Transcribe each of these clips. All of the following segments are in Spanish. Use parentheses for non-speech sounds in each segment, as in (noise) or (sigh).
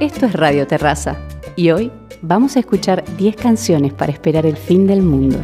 Esto es Radio Terraza y hoy vamos a escuchar 10 canciones para esperar el fin del mundo.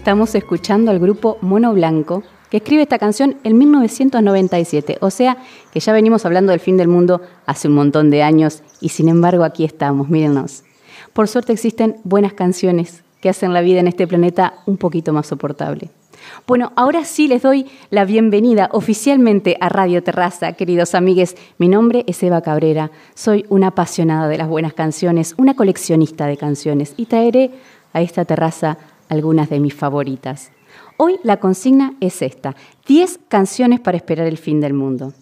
Estamos escuchando al grupo Mono Blanco, que escribe esta canción en 1997, o sea que ya venimos hablando del fin del mundo hace un montón de años y sin embargo aquí estamos, mírennos. Por suerte existen buenas canciones que hacen la vida en este planeta un poquito más soportable. Bueno, ahora sí les doy la bienvenida oficialmente a Radio Terraza, queridos amigues. Mi nombre es Eva Cabrera, soy una apasionada de las buenas canciones, una coleccionista de canciones y traeré a esta terraza algunas de mis favoritas. Hoy la consigna es esta, 10 canciones para esperar el fin del mundo.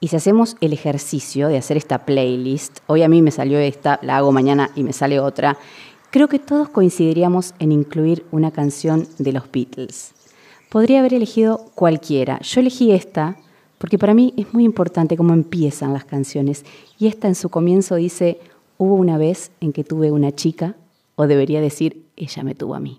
Y si hacemos el ejercicio de hacer esta playlist, hoy a mí me salió esta, la hago mañana y me sale otra, creo que todos coincidiríamos en incluir una canción de los Beatles. Podría haber elegido cualquiera. Yo elegí esta porque para mí es muy importante cómo empiezan las canciones. Y esta en su comienzo dice, hubo una vez en que tuve una chica, o debería decir, ella me tuvo a mí.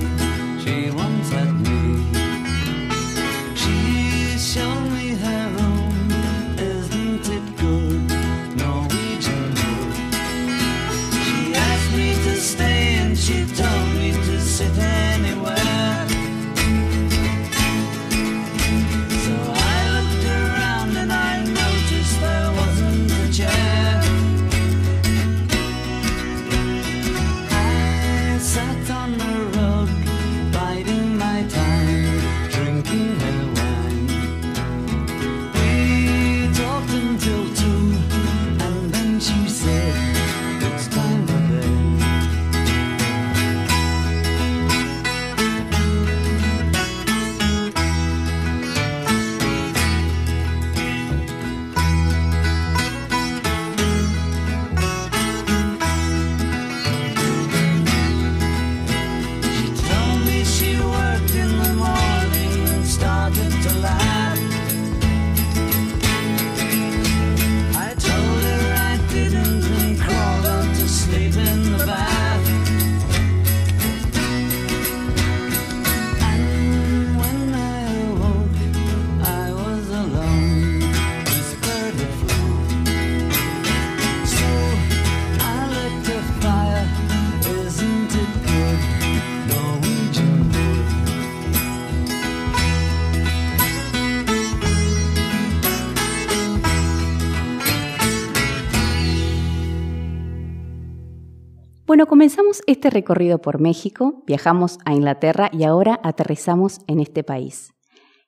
Bueno, comenzamos este recorrido por México, viajamos a Inglaterra y ahora aterrizamos en este país.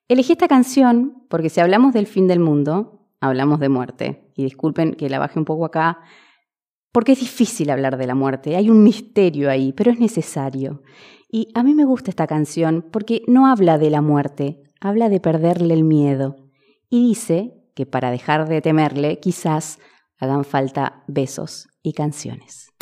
Elegí esta canción porque si hablamos del fin del mundo, hablamos de muerte. Y disculpen que la baje un poco acá, porque es difícil hablar de la muerte, hay un misterio ahí, pero es necesario. Y a mí me gusta esta canción porque no habla de la muerte, habla de perderle el miedo. Y dice que para dejar de temerle quizás hagan falta besos y canciones.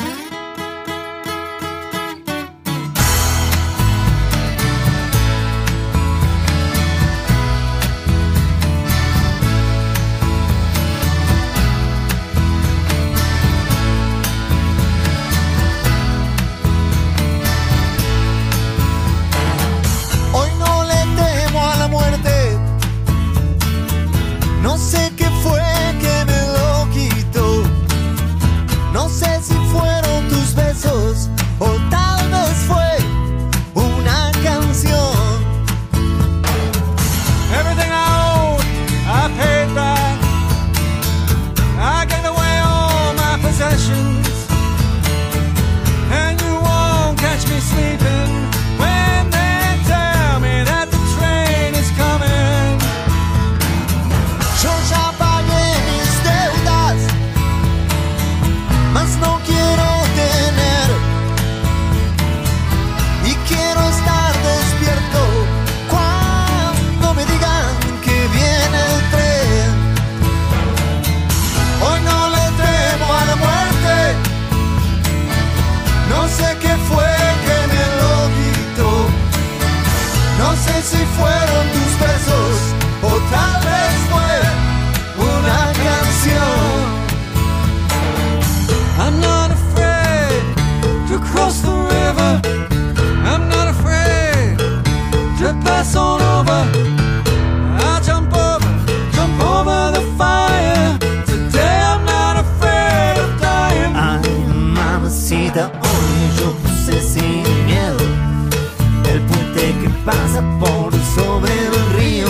por sobre el río.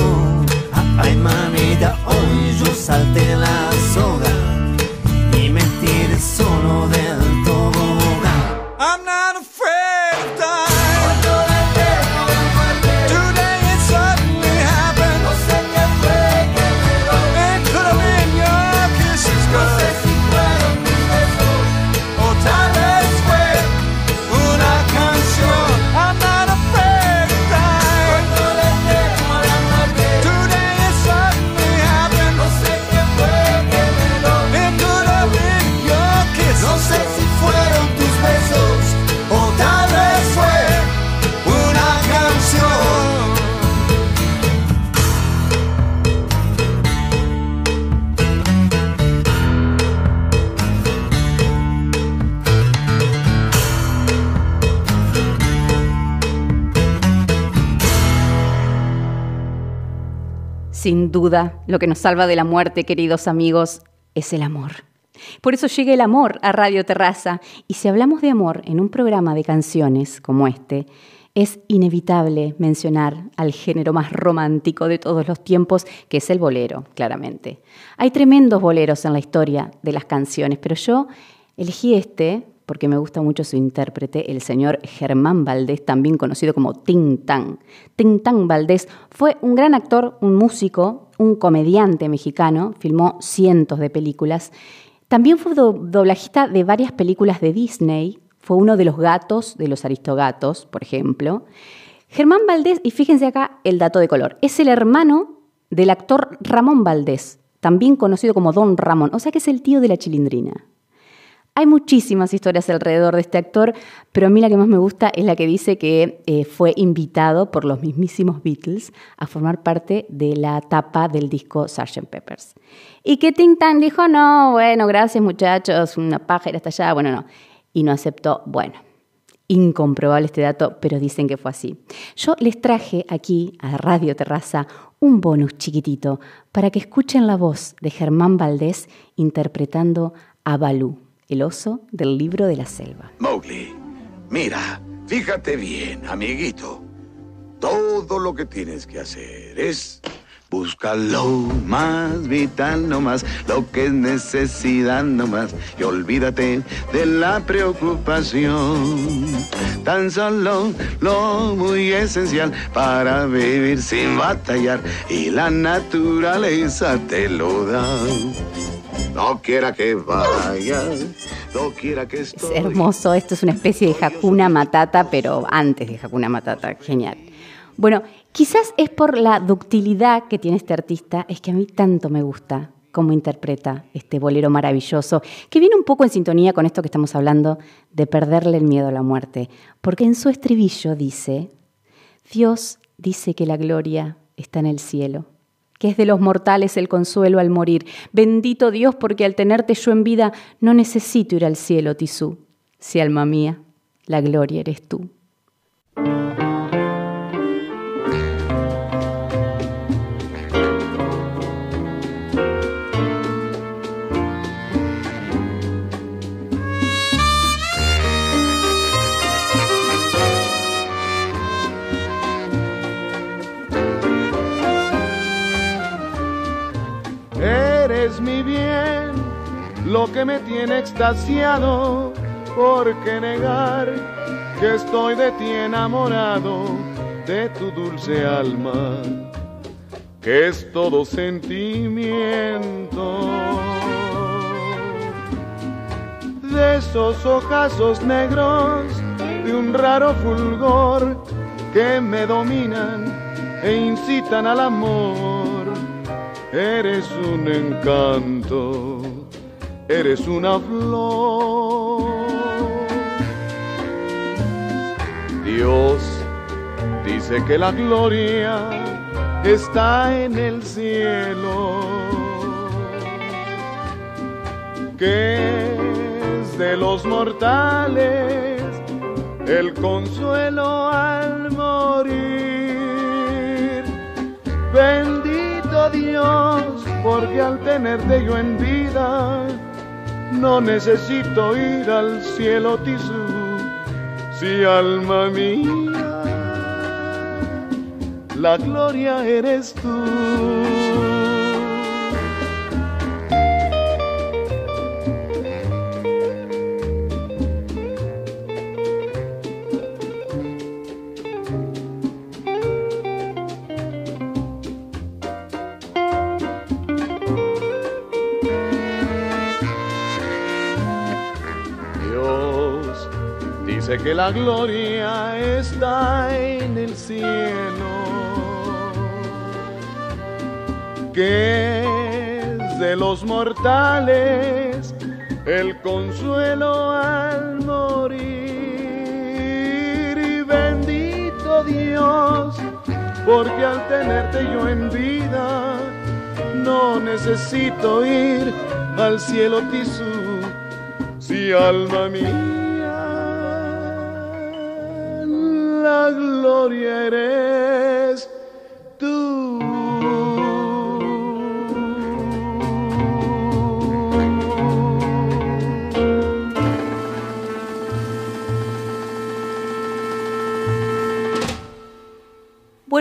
Ay, manita, hoy yo salté la zona. Sin duda, lo que nos salva de la muerte, queridos amigos, es el amor. Por eso llega el amor a Radio Terraza. Y si hablamos de amor en un programa de canciones como este, es inevitable mencionar al género más romántico de todos los tiempos, que es el bolero, claramente. Hay tremendos boleros en la historia de las canciones, pero yo elegí este porque me gusta mucho su intérprete, el señor Germán Valdés, también conocido como Tintán. Tintán Valdés fue un gran actor, un músico, un comediante mexicano, filmó cientos de películas. También fue doblajista de varias películas de Disney, fue uno de los gatos de los aristogatos, por ejemplo. Germán Valdés, y fíjense acá el dato de color, es el hermano del actor Ramón Valdés, también conocido como Don Ramón, o sea que es el tío de la chilindrina. Hay muchísimas historias alrededor de este actor, pero a mí la que más me gusta es la que dice que eh, fue invitado por los mismísimos Beatles a formar parte de la tapa del disco Sgt. Peppers. Y que Tintan dijo, no, bueno, gracias muchachos, una pájara está allá, bueno, no. Y no aceptó, bueno, incomprobable este dato, pero dicen que fue así. Yo les traje aquí a Radio Terraza un bonus chiquitito para que escuchen la voz de Germán Valdés interpretando a Balú el oso del libro de la selva. Mowgli, mira, fíjate bien, amiguito. Todo lo que tienes que hacer es Busca lo más vital nomás, lo que es necesidad nomás, y olvídate de la preocupación. Tan solo lo muy esencial para vivir sin batallar, y la naturaleza te lo da. No quiera que vaya, no quiera que Es hermoso, esto es una especie de Hakuna Matata, pero antes de Hakuna Matata, genial. Bueno, quizás es por la ductilidad que tiene este artista, es que a mí tanto me gusta cómo interpreta este bolero maravilloso, que viene un poco en sintonía con esto que estamos hablando de perderle el miedo a la muerte, porque en su estribillo dice, Dios dice que la gloria está en el cielo, que es de los mortales el consuelo al morir. Bendito Dios, porque al tenerte yo en vida no necesito ir al cielo, Tisú. Si alma mía, la gloria eres tú. Lo que me tiene extasiado, ¿por qué negar que estoy de ti enamorado, de tu dulce alma, que es todo sentimiento? De esos ojazos negros, de un raro fulgor que me dominan e incitan al amor. Eres un encanto, eres una flor. Dios dice que la gloria está en el cielo, que es de los mortales el consuelo al morir. Dios, porque al tenerte yo en vida, no necesito ir al cielo tisú, si alma mía, la gloria eres tú. Que la gloria está en el cielo, que es de los mortales el consuelo al morir. Y bendito Dios, porque al tenerte yo en vida, no necesito ir al cielo tisú, si alma mía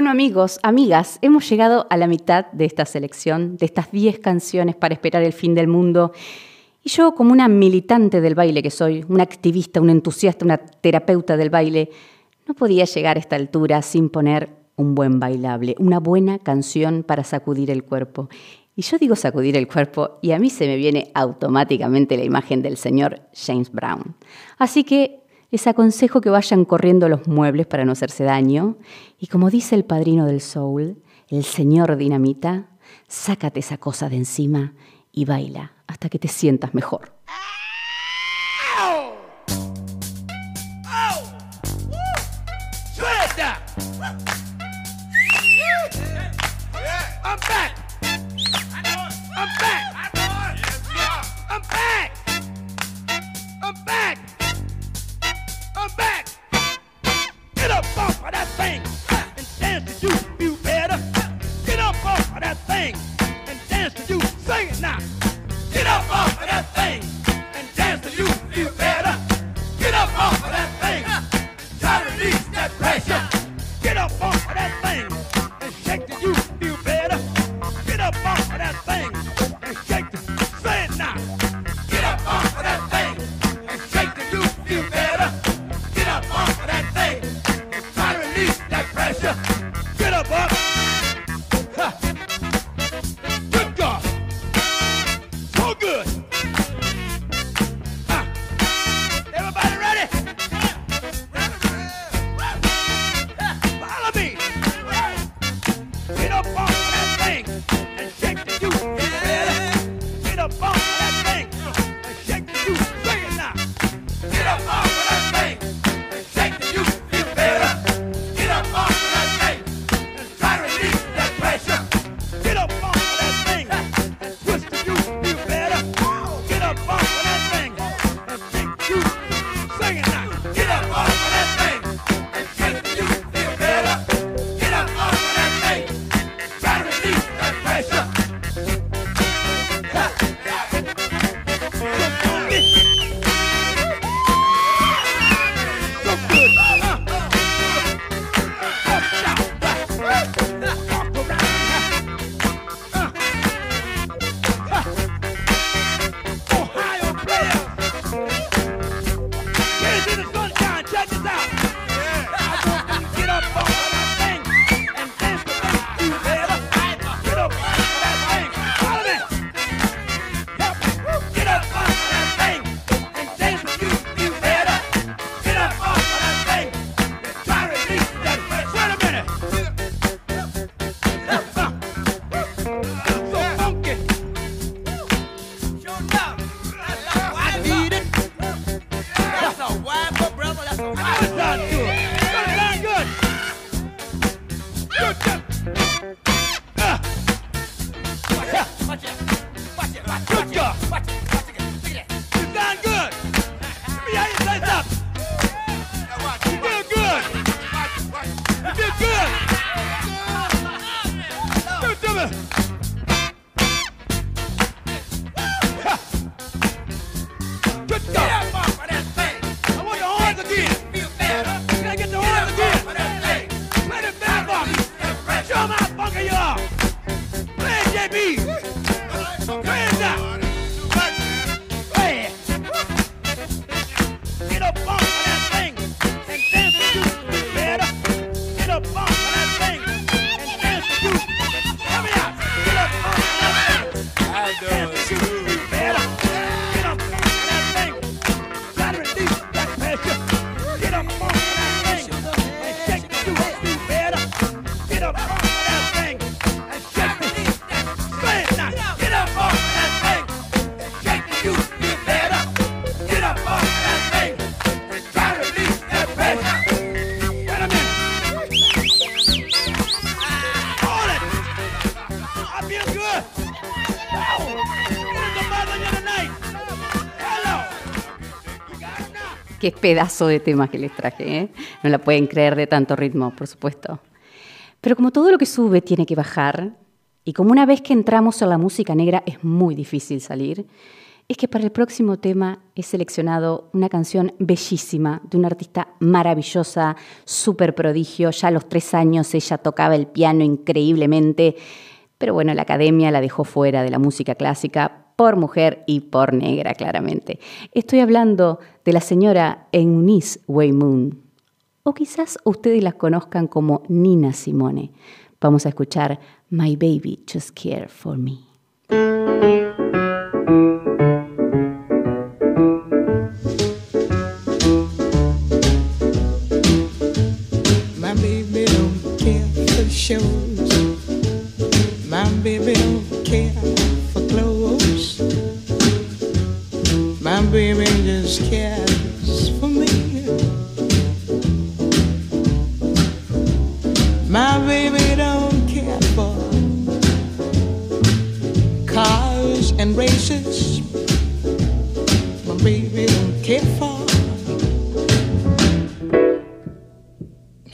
Bueno amigos, amigas, hemos llegado a la mitad de esta selección, de estas 10 canciones para esperar el fin del mundo. Y yo, como una militante del baile que soy, una activista, una entusiasta, una terapeuta del baile, no podía llegar a esta altura sin poner un buen bailable, una buena canción para sacudir el cuerpo. Y yo digo sacudir el cuerpo y a mí se me viene automáticamente la imagen del señor James Brown. Así que les aconsejo que vayan corriendo los muebles para no hacerse daño y como dice el padrino del soul, el señor Dinamita, sácate esa cosa de encima y baila hasta que te sientas mejor. Get up off of that thing Alabama. Qué pedazo de temas que les traje, ¿eh? No la pueden creer de tanto ritmo, por supuesto. Pero como todo lo que sube tiene que bajar, y como una vez que entramos en la música negra es muy difícil salir, es que para el próximo tema he seleccionado una canción bellísima de una artista maravillosa, súper prodigio. Ya a los tres años ella tocaba el piano increíblemente, pero bueno, la academia la dejó fuera de la música clásica por mujer y por negra, claramente. Estoy hablando de la señora Eunice Waymoon, o quizás ustedes la conozcan como Nina Simone. Vamos a escuchar My Baby Just Care for Me.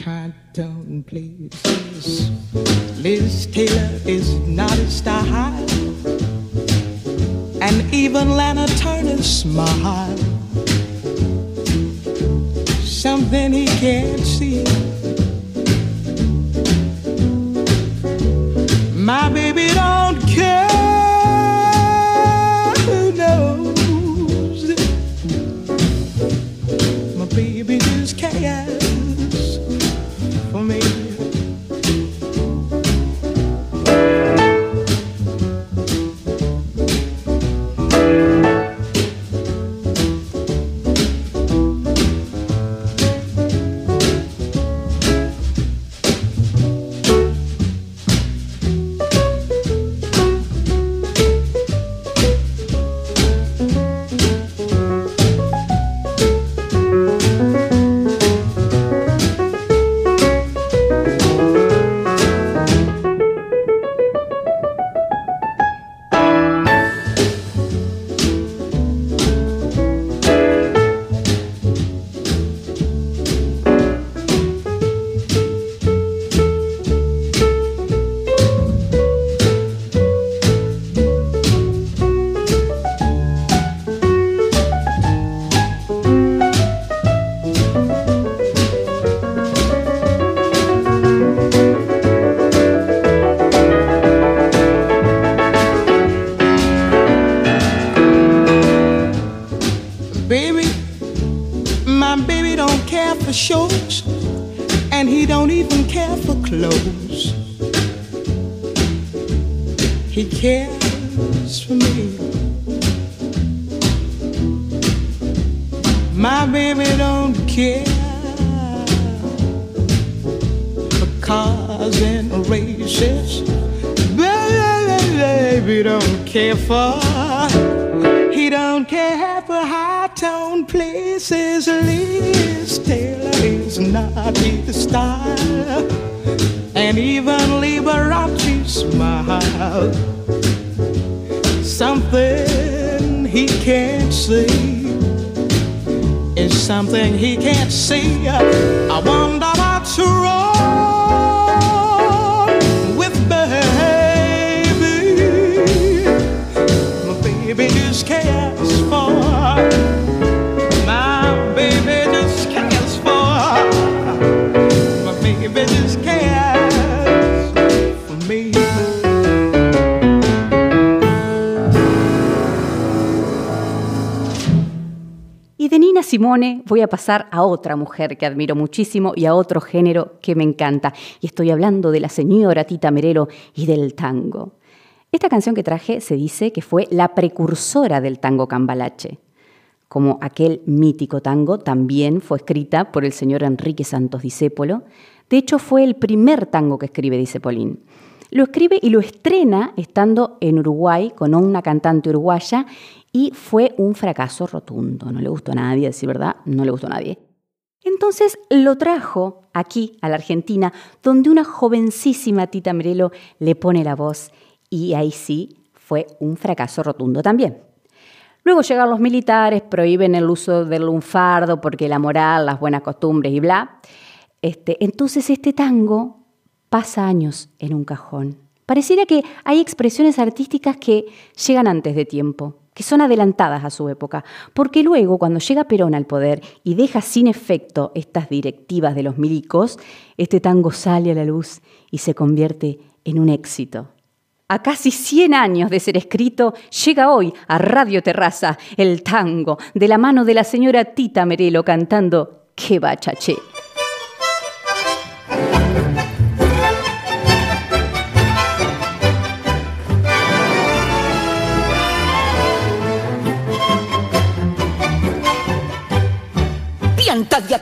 High tone places. Liz Taylor is not a style, and even Lana Turner's smile. Something he can't see. Something he can't see. I wonder what's wrong Simone voy a pasar a otra mujer que admiro muchísimo y a otro género que me encanta. Y estoy hablando de la señora Tita Merelo y del tango. Esta canción que traje se dice que fue la precursora del tango cambalache. Como aquel mítico tango, también fue escrita por el señor Enrique Santos Discépolo. De hecho, fue el primer tango que escribe Discepolín. Lo escribe y lo estrena estando en Uruguay con una cantante uruguaya y fue un fracaso rotundo. No le gustó a nadie, decir verdad, no le gustó a nadie. Entonces lo trajo aquí, a la Argentina, donde una jovencísima Tita Merelo le pone la voz y ahí sí fue un fracaso rotundo también. Luego llegan los militares, prohíben el uso del lunfardo porque la moral, las buenas costumbres y bla. Este, entonces este tango pasa años en un cajón. Pareciera que hay expresiones artísticas que llegan antes de tiempo, que son adelantadas a su época, porque luego cuando llega Perón al poder y deja sin efecto estas directivas de los milicos, este tango sale a la luz y se convierte en un éxito. A casi 100 años de ser escrito, llega hoy a Radio Terraza el tango de la mano de la señora Tita Merelo cantando ¡Qué bachaché!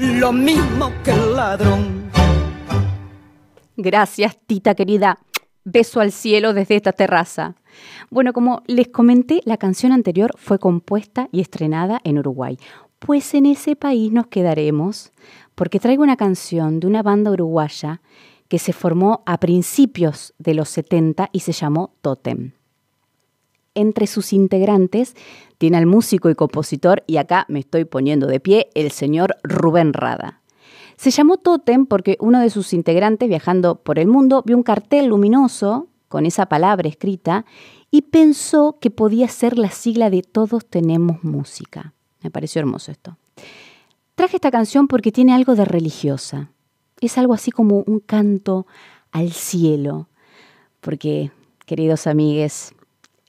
lo mismo que el ladrón. Gracias, tita querida. Beso al cielo desde esta terraza. Bueno, como les comenté, la canción anterior fue compuesta y estrenada en Uruguay. Pues en ese país nos quedaremos porque traigo una canción de una banda uruguaya que se formó a principios de los 70 y se llamó Totem. Entre sus integrantes tiene al músico y compositor, y acá me estoy poniendo de pie, el señor Rubén Rada. Se llamó Totem porque uno de sus integrantes, viajando por el mundo, vio un cartel luminoso con esa palabra escrita y pensó que podía ser la sigla de Todos tenemos música. Me pareció hermoso esto. Traje esta canción porque tiene algo de religiosa. Es algo así como un canto al cielo. Porque, queridos amigues,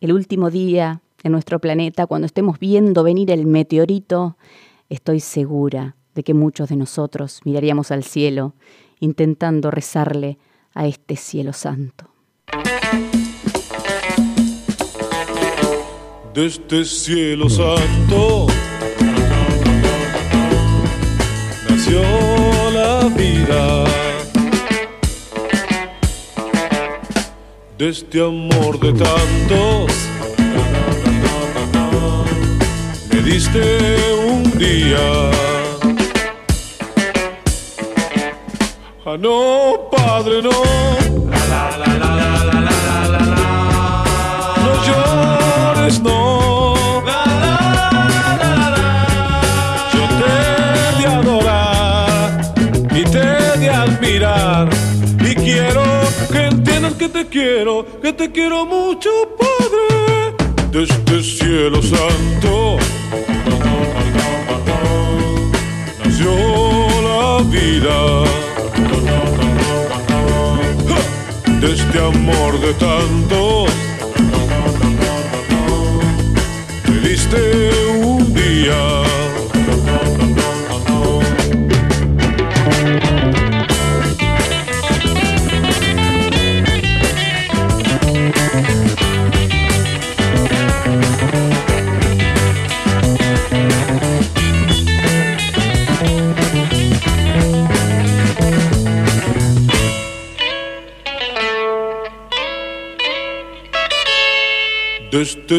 el último día en nuestro planeta, cuando estemos viendo venir el meteorito, estoy segura de que muchos de nosotros miraríamos al cielo intentando rezarle a este cielo santo. De este cielo santo nació la vida. De este amor de tantos me diste un día. Ah, no, Padre, no. Te quiero, que te quiero mucho, Padre. Desde este cielo santo nació la vida. De este amor de tantos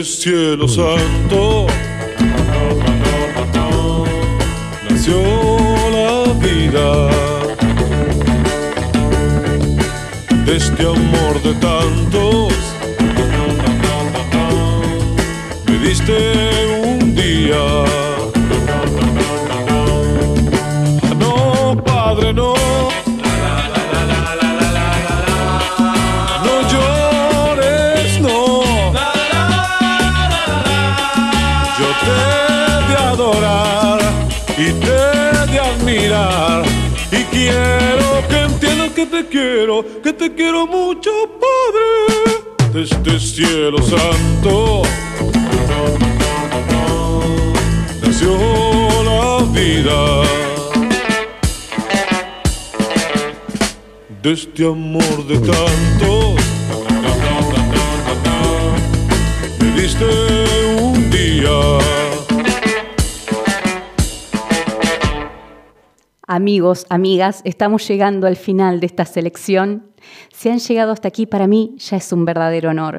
este cielo santo. Nació la vida. De este amor de tantos que te quiero mucho, Padre, de este cielo santo. Nació la vida de este amor de tantos. Me diste Amigos, amigas, estamos llegando al final de esta selección. Si han llegado hasta aquí, para mí ya es un verdadero honor.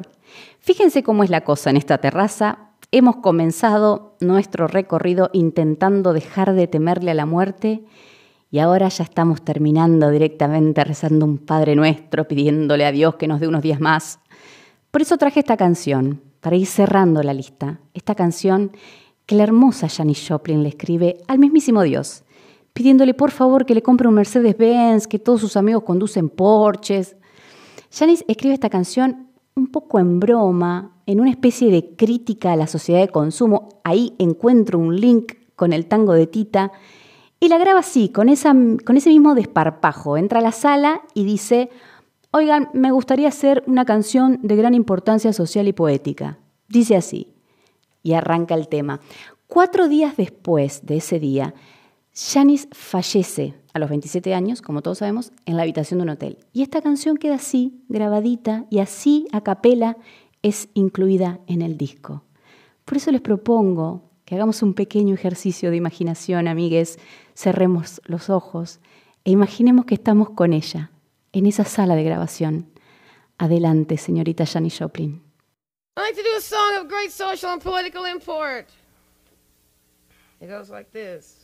Fíjense cómo es la cosa en esta terraza. Hemos comenzado nuestro recorrido intentando dejar de temerle a la muerte y ahora ya estamos terminando directamente rezando un Padre Nuestro, pidiéndole a Dios que nos dé unos días más. Por eso traje esta canción, para ir cerrando la lista. Esta canción que la hermosa Janis Joplin le escribe al mismísimo Dios pidiéndole por favor que le compre un Mercedes-Benz, que todos sus amigos conducen Porsches. Janis escribe esta canción un poco en broma, en una especie de crítica a la sociedad de consumo. Ahí encuentro un link con el tango de Tita y la graba así, con, esa, con ese mismo desparpajo. Entra a la sala y dice, oigan, me gustaría hacer una canción de gran importancia social y poética. Dice así, y arranca el tema. Cuatro días después de ese día, Janis fallece a los 27 años, como todos sabemos, en la habitación de un hotel. Y esta canción queda así, grabadita, y así a capela es incluida en el disco. Por eso les propongo que hagamos un pequeño ejercicio de imaginación, amigues, cerremos los ojos e imaginemos que estamos con ella, en esa sala de grabación. Adelante, señorita Janis Joplin. I'd like to do a song of great social and political import. It goes like this.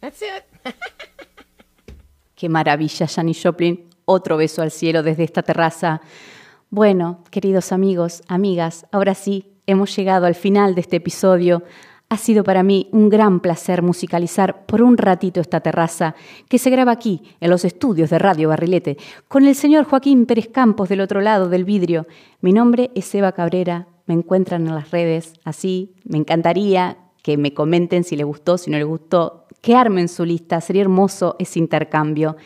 a. (laughs) Qué maravilla, Janis Joplin. Otro beso al cielo desde esta terraza. Bueno, queridos amigos, amigas, ahora sí, hemos llegado al final de este episodio. Ha sido para mí un gran placer musicalizar por un ratito esta terraza que se graba aquí, en los estudios de Radio Barrilete, con el señor Joaquín Pérez Campos del otro lado del vidrio. Mi nombre es Eva Cabrera, me encuentran en las redes así. Me encantaría que me comenten si les gustó, si no les gustó, que armen su lista, sería hermoso ese intercambio.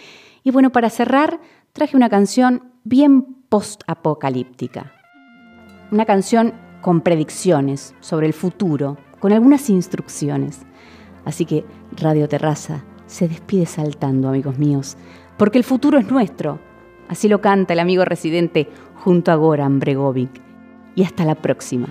Y bueno, para cerrar, traje una canción bien post-apocalíptica. Una canción con predicciones sobre el futuro, con algunas instrucciones. Así que Radio Terraza se despide saltando, amigos míos, porque el futuro es nuestro. Así lo canta el amigo residente junto a Goran Bregovic. Y hasta la próxima.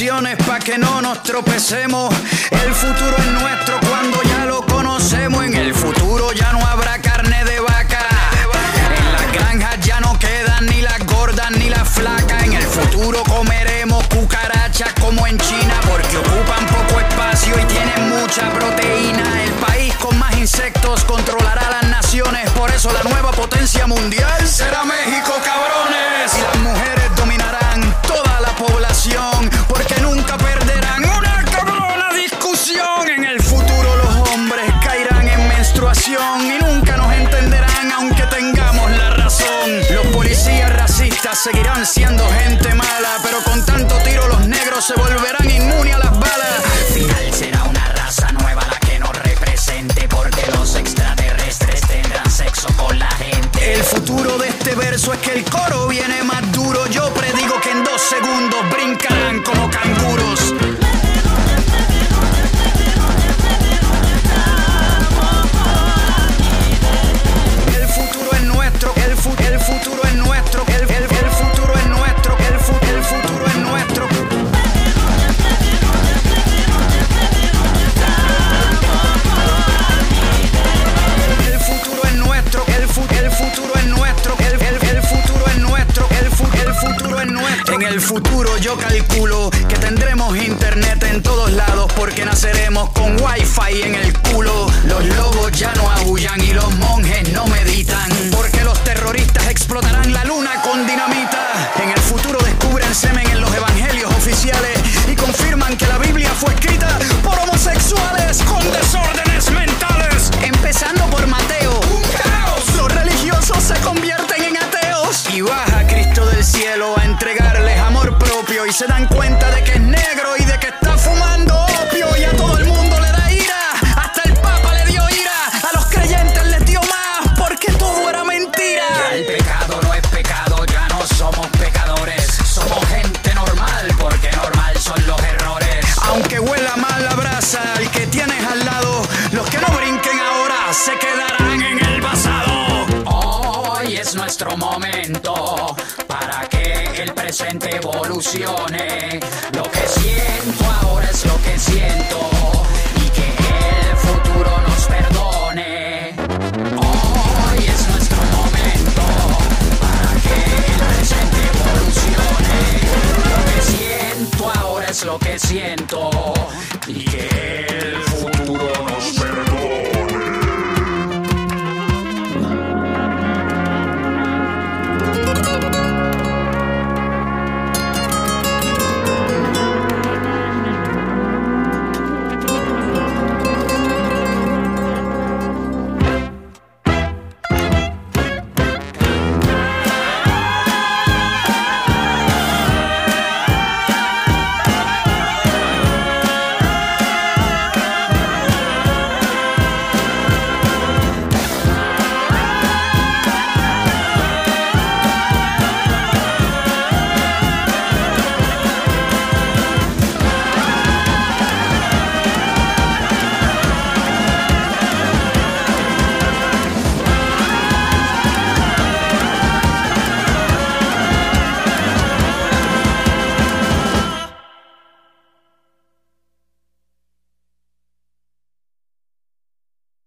Mis predicciones para que no nos tropecemos. El futuro es nuestro cuando ya lo conocemos. En el futuro ya no habrá carne de vaca. En las granjas ya no quedan ni las gordas ni las flacas. En el futuro comeremos cucarachas como en China porque ocupan poco espacio y tienen mucha proteína. El país con más insectos controlará las naciones. Por eso la nueva potencia mundial seguirán siendo gente mala, pero con tanto tiro los negros se volverán En el futuro yo calculo que tendremos internet en todos lados porque naceremos con wifi en el culo. Los lobos ya no aullan y los monjes no meditan porque los terroristas explotarán la luna con dinamita. En el futuro descubren semen en los evangelios oficiales y confirman que la Biblia fue escrita por homosexuales con desórdenes mentales. Empezando por Mateo. Se dan cuenta de que es Lo que siento ahora es lo que siento. Y que el futuro nos perdone. Hoy es nuestro momento para que el presente evolucione. Lo que siento ahora es lo que siento.